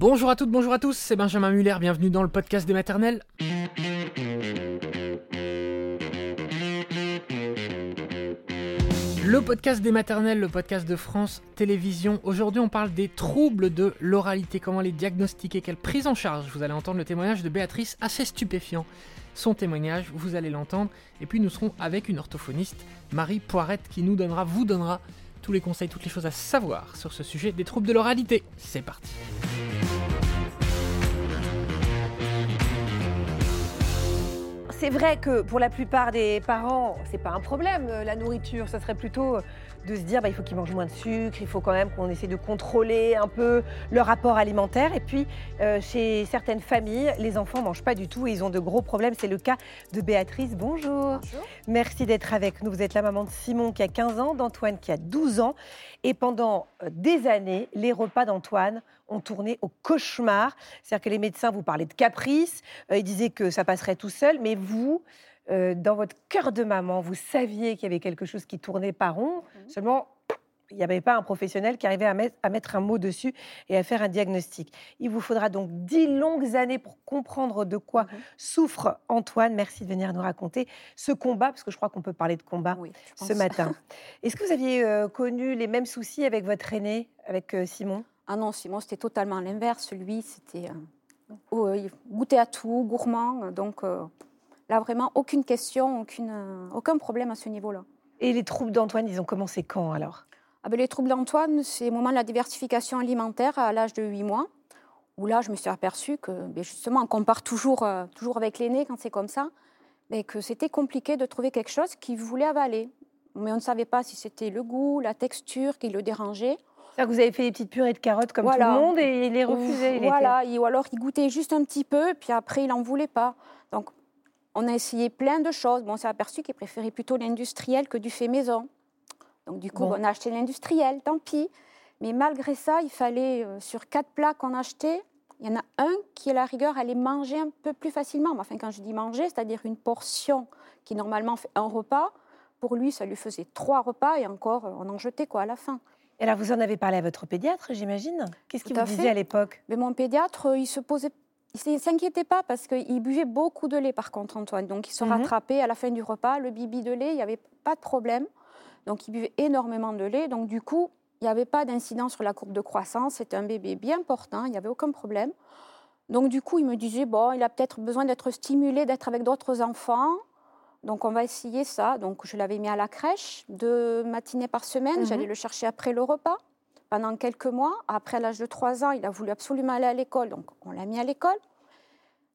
Bonjour à toutes, bonjour à tous, c'est Benjamin Muller, bienvenue dans le podcast des maternelles. Le podcast des maternelles, le podcast de France Télévisions. Aujourd'hui, on parle des troubles de l'oralité, comment les diagnostiquer, quelle prise en charge. Vous allez entendre le témoignage de Béatrice, assez stupéfiant. Son témoignage, vous allez l'entendre. Et puis, nous serons avec une orthophoniste, Marie Poirette, qui nous donnera, vous donnera tous les conseils, toutes les choses à savoir sur ce sujet des troubles de l'oralité. C'est parti. C'est vrai que pour la plupart des parents, c'est pas un problème, euh, la nourriture. Ça serait plutôt euh, de se dire, bah, il faut qu'ils mangent moins de sucre, il faut quand même qu'on essaie de contrôler un peu leur rapport alimentaire. Et puis, euh, chez certaines familles, les enfants mangent pas du tout et ils ont de gros problèmes. C'est le cas de Béatrice. Bonjour. Bonjour. Merci d'être avec nous. Vous êtes la maman de Simon qui a 15 ans, d'Antoine qui a 12 ans. Et pendant des années, les repas d'Antoine ont tourné au cauchemar. C'est-à-dire que les médecins vous parlaient de caprice, ils disaient que ça passerait tout seul, mais vous, dans votre cœur de maman, vous saviez qu'il y avait quelque chose qui tournait pas rond. Mmh. Seulement, il n'y avait pas un professionnel qui arrivait à mettre, à mettre, un mot dessus et à faire un diagnostic. Il vous faudra donc dix longues années pour comprendre de quoi Mmh souffre Antoine. Merci de venir nous raconter ce combat, parce que je crois qu'on peut parler de combat Oui, ce matin. Est-ce que vous aviez euh, connu les mêmes soucis avec votre aîné, avec euh, Simon? Ah non, Simon, c'était totalement l'inverse. Lui, c'était euh, oh, il goûtait à tout, gourmand. Donc euh, là, vraiment, aucune question, aucune, euh, aucun problème à ce niveau-là. Et les troubles d'Antoine, ils ont commencé quand alors? Ah ben, les troubles d'Antoine, c'est au moment de la diversification alimentaire à l'âge de 8 mois, où là, je me suis aperçue que, ben, justement, on compare toujours, euh, toujours avec l'aîné quand c'est comme ça, mais que c'était compliqué de trouver quelque chose qu'il voulait avaler. Mais on ne savait pas si c'était le goût, la texture qui le dérangeait. C'est-à-dire que vous avez fait des petites purées de carottes comme Voilà. tout le monde et il les refusait. il Voilà, il- ou alors il goûtait juste un petit peu, puis après il n'en voulait pas. Donc on a essayé plein de choses. Bon, on s'est aperçu qu'il préférait plutôt l'industriel que du fait maison. Donc du coup, Bon. on a acheté l'industriel, tant pis. Mais malgré ça, il fallait, euh, sur quatre plats qu'on achetait, il y en a un qui, à la rigueur, allait manger un peu plus facilement. Mais Enfin, quand je dis manger, c'est-à-dire une portion qui normalement fait un repas. Pour lui, ça lui faisait trois repas et encore, euh, on en jetait quoi à la fin. Et alors, vous en avez parlé à votre pédiatre, j'imagine Qu'est-ce qu'il vous disait fait. à l'époque? Mais mon pédiatre, euh, il se posait, il ne s'inquiétait pas parce qu'il buvait beaucoup de lait par contre, Antoine. Donc il se Mhm. rattrapait à la fin du repas, le bibi de lait, il n'y avait pas de problème. Donc il buvait énormément de lait. Donc du coup, il n'y avait pas d'incidence sur la courbe de croissance. C'était un bébé bien portant, il n'y avait aucun problème. Donc du coup, il me disait, bon, il a peut-être besoin d'être stimulé, d'être avec d'autres enfants. Donc on va essayer ça. Donc je l'avais mis à la crèche deux matinées par semaine. Mhm. J'allais le chercher après le repas pendant quelques mois. Après, l'âge de 3 ans, il a voulu absolument aller à l'école, donc on l'a mis à l'école.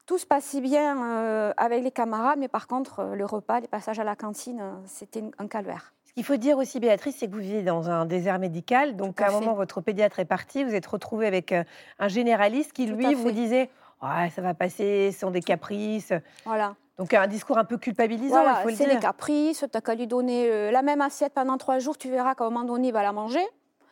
Tout se passait bien euh, avec les camarades, mais par contre, euh, le repas, les passages à la cantine, euh, c'était un calvaire. Ce qu'il faut dire aussi, Béatrice, c'est que vous vivez dans un désert médical. Donc, à à un fait. moment, votre pédiatre est parti. Vous êtes retrouvé avec un généraliste qui, Tout lui, vous disait Ouais, ça va passer, ce sont des caprices. Voilà, Donc, un discours un peu culpabilisant, voilà il faut le c'est dire. les caprices, tu n'as qu'à lui donner euh, la même assiette pendant trois jours, tu verras qu'à un moment donné, il va la manger.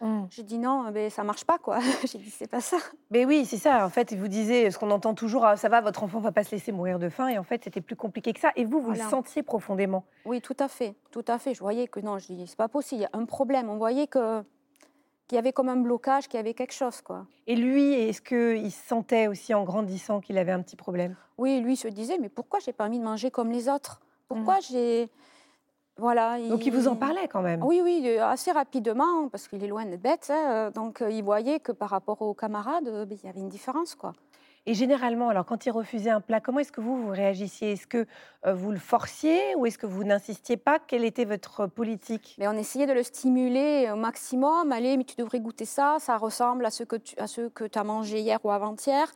Mm. J'ai dit non, ben, ça marche pas, quoi. J'ai dit, c'est pas ça. Mais oui, c'est ça. En fait, vous disait ce qu'on entend toujours Ah, ça va, votre enfant va pas se laisser mourir de faim. Et en fait, c'était plus compliqué que ça. Et vous, vous le sentiez profondément. Oui, tout à fait, tout à fait. Je voyais que non, je dis, c'est pas possible, il y a un problème. On voyait que qu'il y avait comme un blocage, qu'il y avait quelque chose, quoi. Et lui, est-ce qu'il sentait aussi en grandissant qu'il avait un petit problème? Oui, lui se disait, mais pourquoi j'ai pas envie de manger comme les autres? Pourquoi j'ai... Voilà. Mm. Donc, il vous en parlait quand même. Oui, oui, euh, assez rapidement, parce qu'il est loin d'être bête. hein, euh, donc, euh, il voyait que par rapport aux camarades, ben, il y avait une différence, quoi. Et généralement, alors quand il refusait un plat, comment est-ce que vous, vous réagissiez? Est-ce que euh, vous le forciez ou est-ce que vous n'insistiez pas? Quelle était votre politique? Mais on essayait de le stimuler au maximum. Allez, mais tu devrais goûter ça, ça ressemble à ce que tu à ce que as mangé hier ou avant-hier.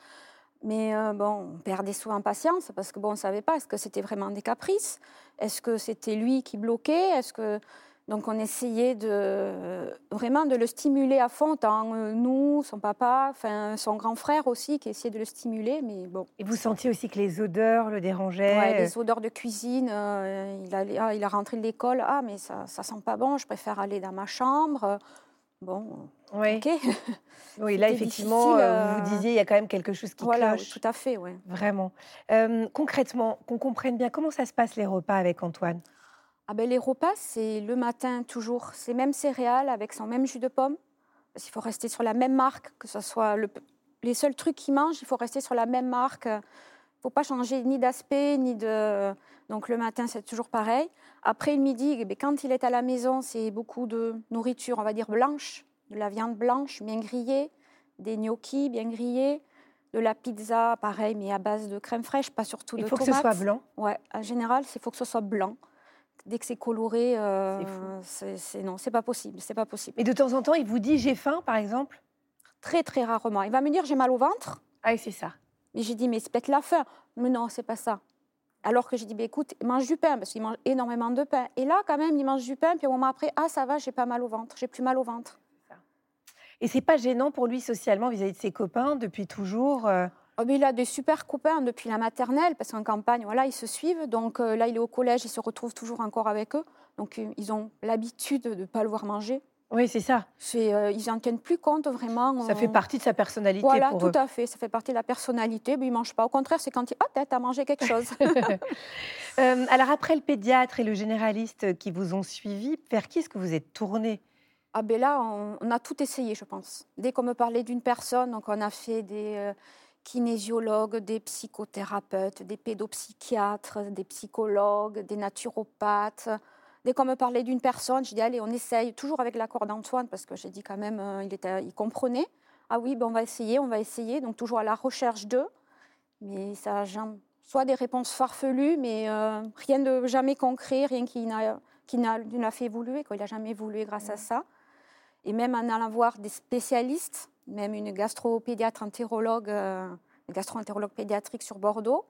Mais euh, bon, on perdait souvent patience parce que bon, on ne savait pas, est-ce que c'était vraiment des caprices? Est-ce que c'était lui qui bloquait? Est-ce que... Donc on essayait de, vraiment de le stimuler à fond, tant euh, nous, son papa, enfin, son grand frère aussi, qui essayait de le stimuler. Mais bon, Et vous sentiez aussi que les odeurs le dérangeaient? Ouais, les odeurs de cuisine. euh, il, allait- ah, il a rentré de l'école. Ah, mais ça, ça sent pas bon. Je préfère aller dans ma chambre. Bon, Oui. ok. Oui, là, effectivement, euh, vous vous disiez, il y a quand même quelque chose qui voilà, oui, cloche. tout à fait, ouais. Vraiment. Euh, concrètement, qu'on comprenne bien, comment ça se passe les repas avec Antoine? Ah ben, les repas, c'est le matin toujours ces mêmes céréales avec son même jus de pomme. Parce qu'il faut rester sur la même marque, que ce soit le, les seuls trucs qu'il mange, il faut rester sur la même marque. Il ne faut pas changer ni d'aspect, ni de... Donc le matin, c'est toujours pareil. Après le midi, eh quand il est à la maison, c'est beaucoup de nourriture, on va dire blanche, de la viande blanche bien grillée, des gnocchis bien grillés, de la pizza, pareil, mais à base de crème fraîche, pas surtout de Il faut que ce soit blanc Ouais, en général, il faut que ce soit blanc. Dès que c'est coloré, euh, c'est non, c'est pas possible, c'est pas possible. Et de temps en temps, il vous dit j'ai faim, par exemple? Très très rarement. Il va me dire j'ai mal au ventre. Ah, oui, c'est ça. Mais j'ai dit mais c'est peut-être la faim. Mais non, c'est pas ça. Alors que j'ai dit, bah, écoute, mange du pain, parce qu'il mange énormément de pain. Et là, quand même, il mange du pain, puis au moment après, ah, ça va, j'ai pas mal au ventre, j'ai plus mal au ventre. Et c'est pas gênant pour lui socialement vis-à-vis de ses copains depuis toujours euh? Oh, il a des super copains depuis la maternelle, parce qu'en campagne, voilà, ils se suivent. Donc euh, là, il est au collège, il se retrouve toujours encore avec eux. Donc euh, ils ont l'habitude de ne pas le voir manger. Oui, c'est ça. ils n'en tiennent plus compte vraiment. Ça fait partie de sa personnalité. Voilà, tout à fait. Ça fait partie de la personnalité. Mais il ne mange pas. Au contraire, c'est quand il. Ah, t'as mangé quelque chose. alors, après le pédiatre et le généraliste qui vous ont suivi, vers qui est-ce que vous êtes tourné? Ah ben là, on, a tout essayé, je pense. Dès qu'on me parlait d'une personne, donc on a fait des euh, kinésiologues, des psychothérapeutes, des pédopsychiatres, des psychologues, des naturopathes. Dès qu'on me parlait d'une personne, je dis allez, on essaye, toujours avec l'accord d'Antoine, parce que j'ai dit quand même, euh, il, était, il comprenait. Ah oui, ben on va essayer, on va essayer. Donc toujours à la recherche d'eux. Mais ça soit des réponses farfelues, mais euh, rien de jamais concret, rien qui n'a qui n'a fait évoluer. Quoi. Il n'a jamais évolué grâce à ça. Et même en allant voir des spécialistes, même une gastropédiatre entérologue, euh, gastro-entérologue pédiatrique sur Bordeaux.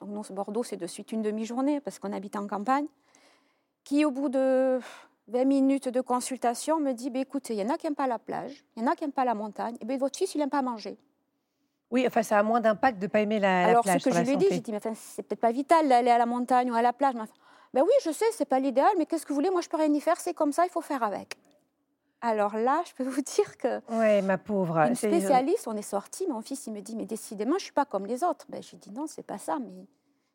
Donc nous, Bordeaux, c'est de suite une demi-journée parce qu'on habite en campagne. Qui, au bout de 20 minutes de consultation, me dit bah, écoutez, il y en a qui n'aiment pas la plage, il y en a qui n'aiment pas la montagne, et bien votre fils, il n'aime pas manger. Oui, enfin, ça a moins d'impact de ne pas aimer la, Alors, plage. Alors, ce que je lui ai dit, j'ai dit mais enfin, c'est peut-être pas vital d'aller à la montagne ou à la plage. ben oui, je sais, c'est pas l'idéal, mais qu'est-ce que vous voulez Moi, je peux rien y faire, c'est comme ça, il faut faire avec. Alors là, je peux vous dire que. Oui, ma pauvre. Une spécialiste, on est sorti. Mon fils, il me dit Mais décidément, je ne suis pas comme les autres. Ben, J'ai dit Non, c'est pas ça. Mais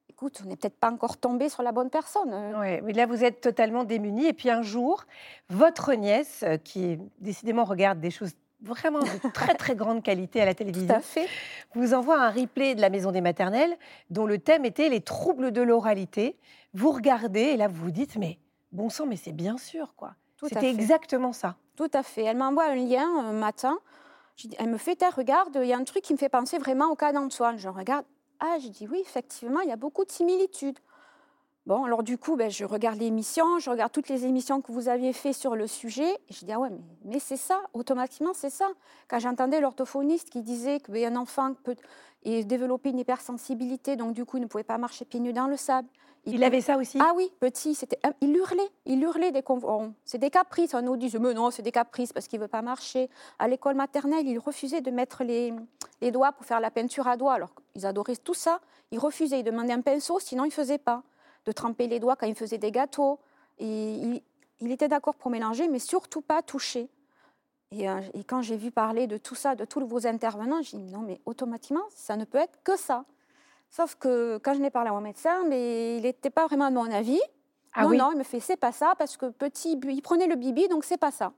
écoute, on n'est peut-être pas encore tombé sur la bonne personne. Euh. Oui, mais là, vous êtes totalement démunis. Et puis un jour, votre nièce, euh, qui décidément regarde des choses vraiment de très très grande qualité à la télévision, fait. vous envoie un replay de la maison des maternelles dont le thème était les troubles de l'oralité. Vous regardez et là vous vous dites mais bon sang mais c'est bien sûr quoi. C'était exactement ça. Tout à fait. Elle m'envoie un lien un matin. Elle me fait, regarde, il y a un truc qui me fait penser vraiment au cas d'Antoine. Je regarde. Ah, je dis oui, effectivement, il y a beaucoup de similitudes. Bon, alors du coup, ben, je regarde l'émission, je regarde toutes les émissions que vous aviez faites sur le sujet. Et je dis, ah ouais, mais, c'est ça, automatiquement, c'est ça. Quand j'entendais l'orthophoniste qui disait qu'un ben, enfant peut développer une hypersensibilité, donc du coup, il ne pouvait pas marcher pieds nus dans le sable. Il, avait ça aussi Ah oui, petit, c'était, il hurlait, il hurlait des C'est des caprices, on nous dit, mais non, c'est des caprices parce qu'il ne veut pas marcher. À l'école maternelle, il refusait de mettre les, les doigts pour faire la peinture à doigts, alors ils adoraient tout ça. Il refusait, il demandait un pinceau, sinon il ne faisait pas. De tremper les doigts quand il faisait des gâteaux. Et il, était d'accord pour mélanger, mais surtout pas toucher. Et, euh, et quand j'ai vu parler de tout ça, de tous vos intervenants, j'ai dit, non, mais automatiquement, ça ne peut être que ça. Sauf que quand je n'ai parlé à mon médecin, mais il n'était pas vraiment de mon avis. Ah non, non, il me fait c'est pas ça parce que petit, il prenait le bibi, donc c'est pas ça.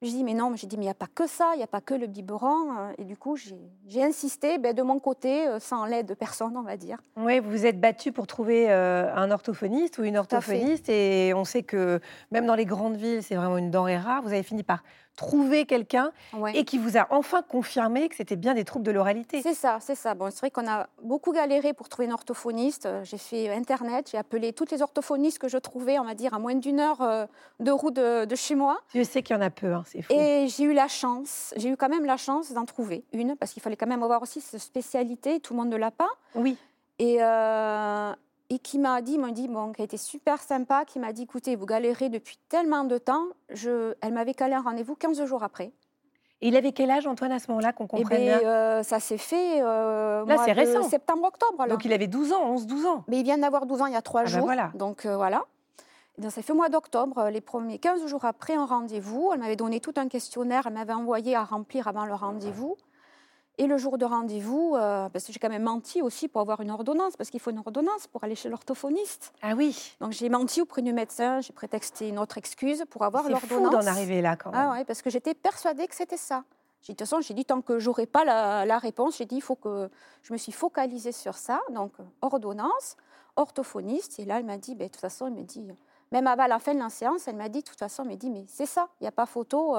Je dis mais non, j'ai dit mais il n'y a pas que ça, il n'y a pas que le biberon. Euh, et du coup, j'ai insisté ben, de mon côté, euh, sans l'aide de personne, on va dire. Oui, vous vous êtes battu pour trouver euh, un orthophoniste ou une orthophoniste. Et on sait que même dans les grandes villes, c'est vraiment une denrée rare. Vous avez fini par trouver quelqu'un et qui vous a enfin confirmé que c'était bien des troubles de l'oralité. C'est ça, c'est ça. Bon, c'est vrai qu'on a beaucoup galéré pour trouver une orthophoniste. Euh, j'ai fait Internet, j'ai appelé toutes les orthophonistes que je trouvais, on va dire, à moins d'une heure euh, de route de, chez moi. Je sais qu'il y en a peu, hein, c'est fou. Et j'ai eu la chance, j'ai eu quand même la chance d'en trouver une, parce qu'il fallait quand même avoir aussi cette spécialité, tout le monde ne l'a pas. Oui. Et, euh, et qui m'a dit, m'a dit, bon, qui a été super sympa, qui m'a dit, écoutez, vous galérez depuis tellement de temps, je, elle m'avait calé un rendez-vous 15 jours après. Et il avait quel âge, Antoine, à ce moment-là, qu'on comprenne eh bien, euh, Ça s'est fait euh, Là, c'est récent. septembre-octobre. Donc il avait 12 ans, 11-12 ans. Mais il vient d'avoir 12 ans il y a 3 ah ben jours. voilà. Donc euh, voilà. Donc, ça fait mois d'octobre, les premiers 15 jours après un rendez-vous. Elle m'avait donné tout un questionnaire, elle m'avait envoyé à remplir avant le rendez-vous. Et le jour de rendez-vous, euh, parce que j'ai quand même menti aussi pour avoir une ordonnance, parce qu'il faut une ordonnance pour aller chez l'orthophoniste. Ah oui. Donc j'ai menti auprès du médecin, j'ai prétexté une autre excuse pour avoir l'ordonnance. C'est fou d'en arriver là quand même. Ah oui, parce que j'étais persuadée que c'était ça. J'ai dit, de toute façon, j'ai dit, tant que j'aurai pas la, la réponse, j'ai dit, il faut que je me suis focalisée sur ça. Donc, ordonnance, orthophoniste. Et là, elle m'a dit, ben, de toute façon, elle me dit, même avant la fin de la séance, elle m'a dit, de toute façon, elle m'a dit, mais c'est ça, il n'y a pas photo,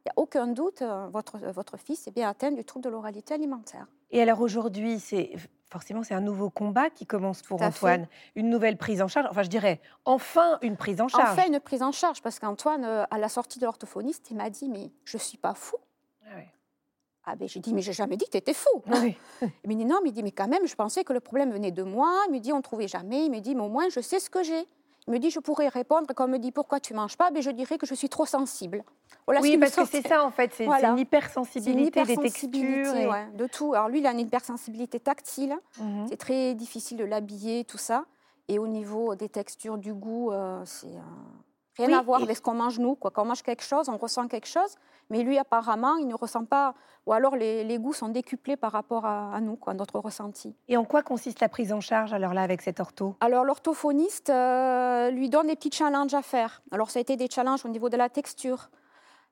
il n'y a aucun doute, votre, votre fils est bien atteint du trouble de l'oralité alimentaire. Et alors aujourd'hui, c'est forcément c'est un nouveau combat qui commence pour Antoine, une nouvelle prise en charge. Enfin, je dirais enfin une prise en charge. Enfin une prise en charge, parce qu'Antoine, à la sortie de l'orthophoniste, il m'a dit mais je suis pas fou. Ah, oui. ah ben j'ai dit mais j'ai jamais dit que tu étais fou. Ah oui. il me dit non, mais il dit mais quand même je pensais que le problème venait de moi. Il me dit on trouvait jamais. Il me dit mais au moins je sais ce que j'ai. Me dit, je pourrais répondre, quand on me dit pourquoi tu manges pas, mais je dirais que je suis trop sensible. oui, parce que c'est ça en fait, c'est une hypersensibilité des textures. de tout. Alors lui, il a une hypersensibilité tactile, mhm. c'est très difficile de l'habiller, tout ça. Et au niveau des textures, du goût, euh, c'est euh, rien à voir avec ce qu'on mange nous. Quoi. Quand on mange quelque chose, on ressent quelque chose, mais lui, apparemment, il ne ressent pas, ou alors les, goûts sont décuplés par rapport à, nous, quoi, notre ressenti. Et en quoi consiste la prise en charge alors là avec cet ortho? Alors l'orthophoniste euh, lui donne des petits challenges à faire. Alors ça a été des challenges au niveau de la texture.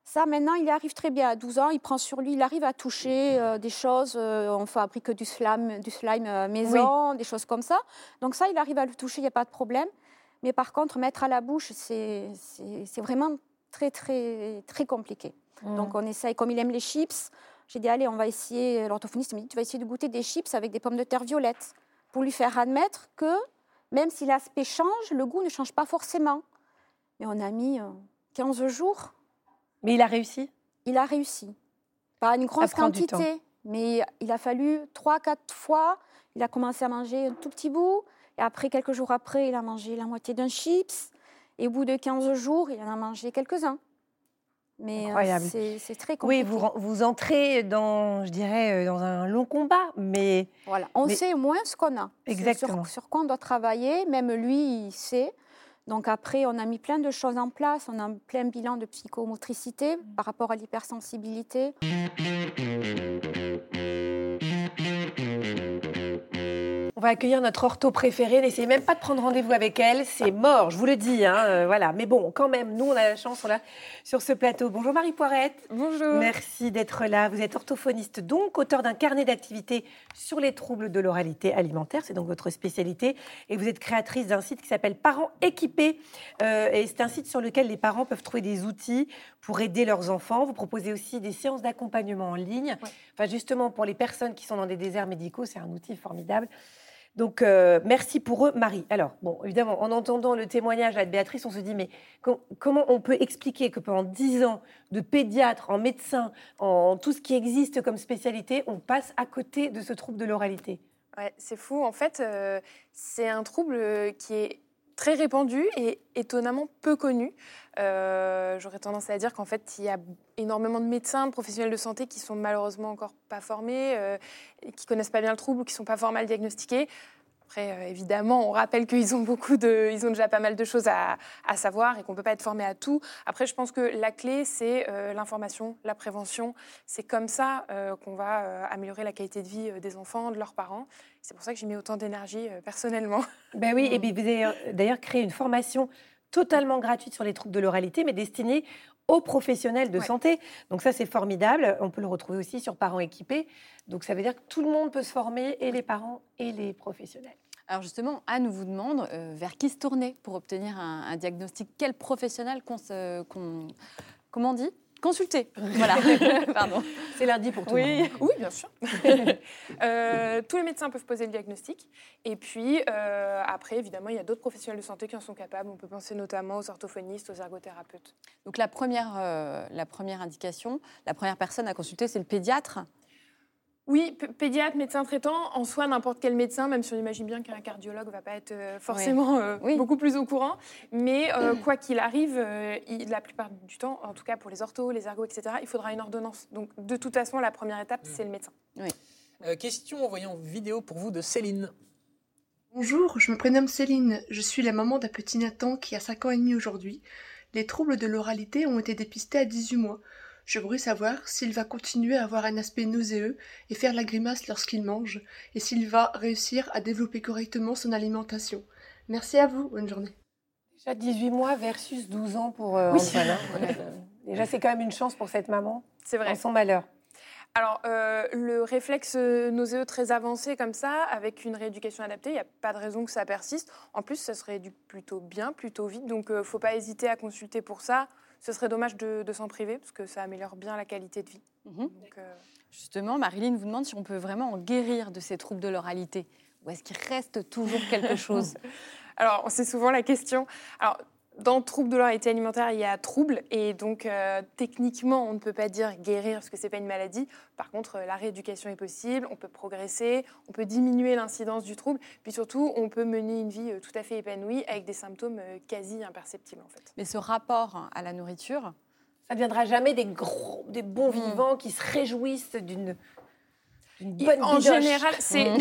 Ça, maintenant, il arrive très bien. À 12 ans, il prend sur lui, il arrive à toucher euh, des choses. Euh, on fabrique du slime, du slime maison, des choses comme ça. Donc ça, il arrive à le toucher, il n'y a pas de problème. Mais par contre, mettre à la bouche, c'est vraiment très, très, très compliqué. Donc on essaye, comme il aime les chips, j'ai dit allez, on va essayer, l'orthophoniste m'a dit tu vas essayer de goûter des chips avec des pommes de terre violettes pour lui faire admettre que même si l'aspect change, le goût ne change pas forcément. Mais on a mis 15 euh, jours. Mais il a réussi? Il a réussi. Pas une grosse quantité, mais il a fallu 3-4 fois. Il a commencé à manger un tout petit bout. Et après, quelques jours après, il a mangé la moitié d'un chips. Et au bout de 15 jours, il en a mangé quelques-uns. Mais euh, c'est très compliqué. Oui, vous, vous entrez dans, je dirais, euh, dans un long combat, mais... Voilà, on sait au moins ce qu'on a. Exactement. Sur, sur, quoi on doit travailler, même lui, il sait. Donc après, on a mis plein de choses en place, on a plein bilan de psychomotricité par rapport à l'hypersensibilité. On va accueillir notre ortho préférée. N'essayez même pas de prendre rendez-vous avec elle. C'est mort, je vous le dis. Hein, euh, voilà. Mais bon, quand même, nous, on a la chance, on l'a sur ce plateau. Bonjour Marie Poirette. Bonjour. Merci d'être là. Vous êtes orthophoniste, donc auteur d'un carnet d'activités sur les troubles de l'oralité alimentaire. C'est donc votre spécialité. Et vous êtes créatrice d'un site qui s'appelle Parents équipés. Euh, et c'est un site sur lequel les parents peuvent trouver des outils pour aider leurs enfants. Vous proposez aussi des séances d'accompagnement en ligne. Enfin, justement, pour les personnes qui sont dans des déserts médicaux, c'est un outil formidable. Donc, euh, merci pour eux, Marie. Alors, bon, évidemment, en entendant le témoignage de Béatrice, on se dit, mais comment on peut expliquer que pendant dix ans de pédiatre, en médecin, en, tout ce qui existe comme spécialité, on passe à côté de ce trouble de l'oralité? C'est fou. En fait, euh, c'est un trouble qui est très répandu et étonnamment peu connu. Euh, j'aurais tendance à dire qu'en fait, il y a énormément de médecins, de professionnels de santé qui sont malheureusement encore pas formés, euh, qui connaissent pas bien le trouble ou qui sont pas formés à le. Après, euh, évidemment, on rappelle qu'ils ont déjà pas mal de choses à, savoir et qu'on peut pas être formé à tout. Après, je pense que la clé, c'est euh, l'information, la prévention. C'est comme ça euh, qu'on va améliorer la qualité de vie des enfants, de leurs parents. C'est pour ça que j'y mets autant d'énergie personnellement. Ben oui, et puis vous avez d'ailleurs créé une formation totalement gratuite sur les troubles de l'oralité, mais destinée aux professionnels de santé. Donc ça, c'est formidable. On peut le retrouver aussi sur Parents équipés. Donc ça veut dire que tout le monde peut se former, et les parents et les professionnels. Alors justement, Anne vous demande euh, vers qui se tourner pour obtenir un, diagnostic? Quel professionnel qu'on, comment on dit? Consulter. Voilà. Pardon. C'est lundi pour tout le monde. Oui, bien sûr. Euh, tous les médecins peuvent poser le diagnostic. Et puis, euh, après, évidemment, il y a d'autres professionnels de santé qui en sont capables. On peut penser notamment aux orthophonistes, aux ergothérapeutes. Donc, la première, la première indication, la première personne à consulter, c'est le pédiatre. Oui, pédiatre, médecin traitant, en soi, n'importe quel médecin, même si on imagine bien qu'un cardiologue ne va pas être euh, forcément euh, beaucoup plus au courant. Mais euh, quoi qu'il arrive, la plupart du temps, en tout cas pour les orthos, les ergots, etc., il faudra une ordonnance. Donc de toute façon, la première étape, c'est le médecin. question envoyée en vidéo pour vous de Céline. Bonjour, je me prénomme Céline. Je suis la maman d'un petit Nathan qui a 5 ans et demi aujourd'hui. Les troubles de l'oralité ont été dépistés à 18 mois. Je voudrais savoir s'il va continuer à avoir un aspect nauséeux et faire la grimace lorsqu'il mange, et s'il va réussir à développer correctement son alimentation. Merci à vous, bonne journée. Déjà 18 mois versus 12 ans pour euh, Antoine. Hein. déjà, c'est quand même une chance pour cette maman. C'est vrai. son malheur. Alors, euh, le réflexe nauséeux très avancé comme ça, avec une rééducation adaptée, il n'y a pas de raison que ça persiste. En plus, ça se rééduque plutôt bien, plutôt vite, donc il ne faut pas hésiter à consulter pour ça. Ce serait dommage de, de s'en priver, parce que ça améliore bien la qualité de vie. Mhm. Donc, euh, Justement, Marilyn vous demande si on peut vraiment en guérir de ces troubles de l'oralité. Ou est-ce qu'il reste toujours quelque chose? Alors, c'est souvent la question. Alors, dans trouble de l'oralité alimentaire, il y a trouble, et donc euh, techniquement, on ne peut pas dire guérir parce que c'est pas une maladie. Par contre, euh, la rééducation est possible, on peut progresser, on peut diminuer l'incidence du trouble, puis surtout, on peut mener une vie euh, tout à fait épanouie avec des symptômes quasi imperceptibles en fait. Mais ce rapport à la nourriture, Ça ne deviendra jamais des gros, des bons Mm. vivants qui se réjouissent d'une bonne en bidoche. général, c'est Mhm.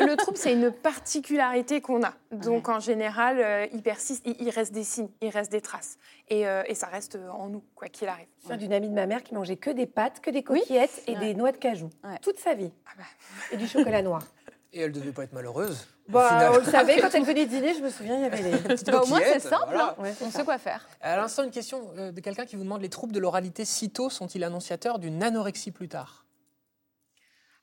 le, le trouble, c'est une particularité qu'on a. Donc en général, euh, il persiste, il, il reste des signes, il reste des traces, et, euh, et ça reste en nous, quoi qu'il arrive. Je viens d'une amie de ma mère qui mangeait que des pâtes, que des coquillettes et Ouais. des noix de cajou. Ouais. Toute sa vie. Ah bah. Et du chocolat noir. Et elle devait pas être malheureuse. Bah, on le savait, quand elle venait dîner, je me souviens, il y avait les... Petite Bah, au moins, c'est simple, voilà. hein. Ouais, on ça. sait quoi faire. À l'instant, une question euh, de quelqu'un qui vous demande les troubles de l'oralité si tôt sont-ils annonciateurs d'une anorexie plus tard?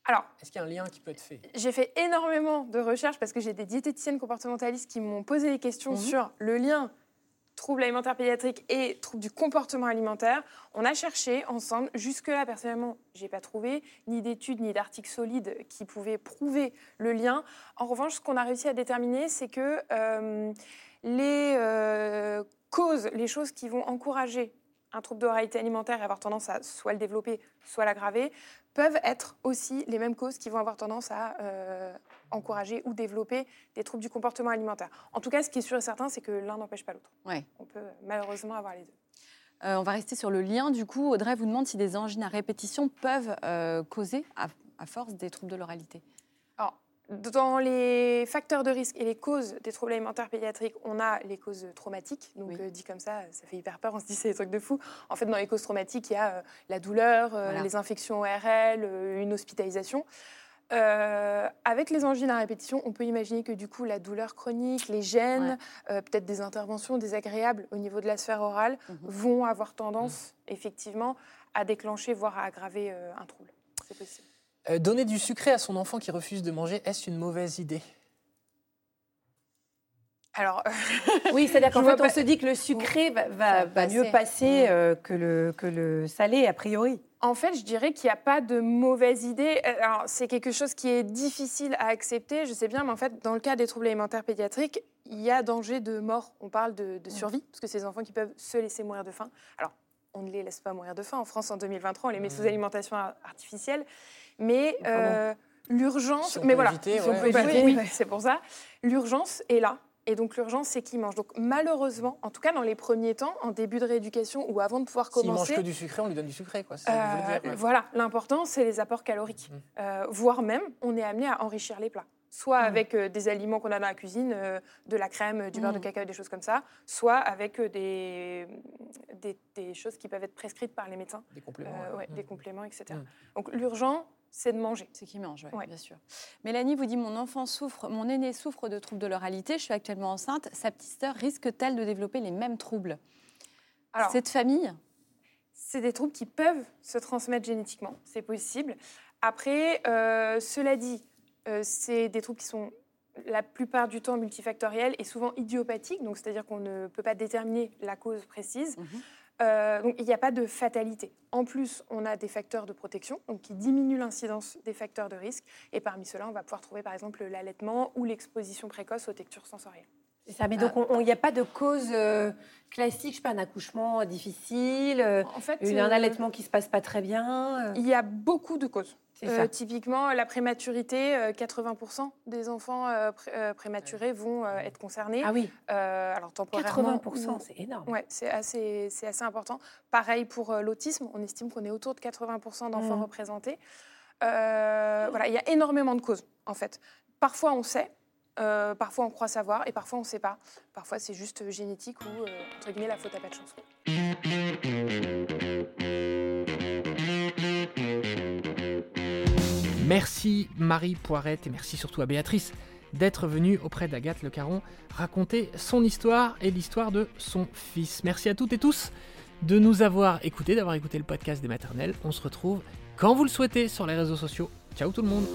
Alors, Est-ce qu'il y a un lien qui peut être fait? J'ai fait énormément de recherches parce que j'ai des diététiciennes comportementalistes qui m'ont posé des questions Mhm. sur le lien troubles alimentaires pédiatriques et troubles du comportement alimentaire. On a cherché ensemble. Jusque-là, personnellement, j'ai pas trouvé ni d'études ni d'articles solides qui pouvaient prouver le lien. En revanche, ce qu'on a réussi à déterminer, c'est que euh, les euh, causes, les choses qui vont encourager un trouble de réalité alimentaire et avoir tendance à soit le développer, soit l'aggraver, peuvent être aussi les mêmes causes qui vont avoir tendance à euh, encourager ou développer des troubles du comportement alimentaire. En tout cas, ce qui est sûr et certain, c'est que l'un n'empêche pas l'autre. Ouais. On peut malheureusement avoir les deux. Euh, on va rester sur le lien. Du coup, Audrey vous demande si des angines à répétition peuvent euh, causer, à, à force, des troubles de l'oralité. Dans les facteurs de risque et les causes des troubles alimentaires pédiatriques, on a les causes traumatiques. Donc, Oui. euh, dit comme ça, ça fait hyper peur. On se dit c'est des trucs de fou. En fait, dans les causes traumatiques, il y a euh, la douleur, euh, Voilà. les infections ORL, une hospitalisation. Avec les angines à répétition, on peut imaginer que du coup, la douleur chronique, les gènes, peut-être des interventions désagréables au niveau de la sphère orale, Mhm. vont avoir tendance, effectivement, à déclencher, voire à aggraver un trouble. C'est possible. Euh, Donner du sucré à son enfant qui refuse de manger, est-ce une mauvaise idée? Alors, Oui, c'est-à-dire qu'en fait, vois on pas- se dit que le sucré va, mieux passer. Mm. euh, que, le, que le salé, a priori. En fait, je dirais qu'il n'y a pas de mauvaise idée. Euh, c'est quelque chose qui est difficile à accepter, je sais bien, mais en fait, dans le cas des troubles alimentaires pédiatriques, il y a danger de mort. On parle de, de survie, parce que c'est des enfants qui peuvent se laisser mourir de faim. Alors, on ne les laisse pas mourir de faim. En France, en 2023, on les met sous Mhm. alimentation ar- artificielle. Mais bon. euh, l'urgence, Si mais voilà, éviter, si on ouais. on peut éviter, oui, c'est pour ça. L'urgence est là. Et donc l'urgence, c'est qu'ils mangent. Donc malheureusement, en tout cas dans les premiers temps, en début de rééducation ou avant de pouvoir S'il mange commencer, que du sucré, on lui donne du sucré. Quoi. Ça euh, dire, ouais. Voilà, l'important, c'est les apports caloriques. Mm. Euh, voire même, on est amené à enrichir les plats. Soit Mm. avec euh, des aliments qu'on a dans la cuisine, euh, de la crème, du beurre de Mm. cacao, des choses comme ça, soit avec euh, des, des, des choses qui peuvent être prescrites par les médecins, Des compléments. euh, ouais. des compléments, etc. Donc l'urgent, c'est de manger. C'est qui mange, ouais, Ouais. bien sûr. Mélanie vous dit Mon enfant souffre, mon aîné souffre de troubles de l'oralité, je suis actuellement enceinte. Sa petite sœur risque-t-elle de développer les mêmes troubles? Alors, Cette famille? c'est des troubles qui peuvent se transmettre génétiquement, c'est possible. Après, euh, cela dit, euh, c'est des troubles qui sont la plupart du temps multifactoriels et souvent idiopathiques, donc c'est-à-dire qu'on ne peut pas déterminer la cause précise. Mhm. Euh, donc il n'y a pas de fatalité. En plus, on a des facteurs de protection donc qui diminuent l'incidence des facteurs de risque. Et parmi ceux-là, on va pouvoir trouver par exemple l'allaitement ou l'exposition précoce aux textures sensorielles. C'est ça, mais donc il n'y a pas de cause euh, classique, je sais pas, un accouchement difficile, euh, En fait, une- un allaitement qui se passe pas très bien. il y a beaucoup de causes. Euh, typiquement, la prématurité, euh, 80% des enfants euh, pré- euh, prématurés vont euh, être concernés. Ah oui, Euh, alors temporairement. 80%, ou- c'est énorme. Ouais, c'est assez, c'est assez important. Pareil pour euh, l'autisme, on estime qu'on est autour de 80% d'enfants Mhm. représentés. Euh, voilà, il y a énormément de causes en fait. Parfois on sait, euh, parfois on croit savoir, et parfois on ne sait pas. Parfois c'est juste génétique ou euh, entre guillemets la faute à pas de chance. Merci Marie Poirette et merci surtout à Béatrice d'être venue auprès d'Agathe Le Caron raconter son histoire et l'histoire de son fils. Merci à toutes et tous de nous avoir écoutés, d'avoir écouté le podcast des maternelles. On se retrouve quand vous le souhaitez sur les réseaux sociaux. Ciao tout le monde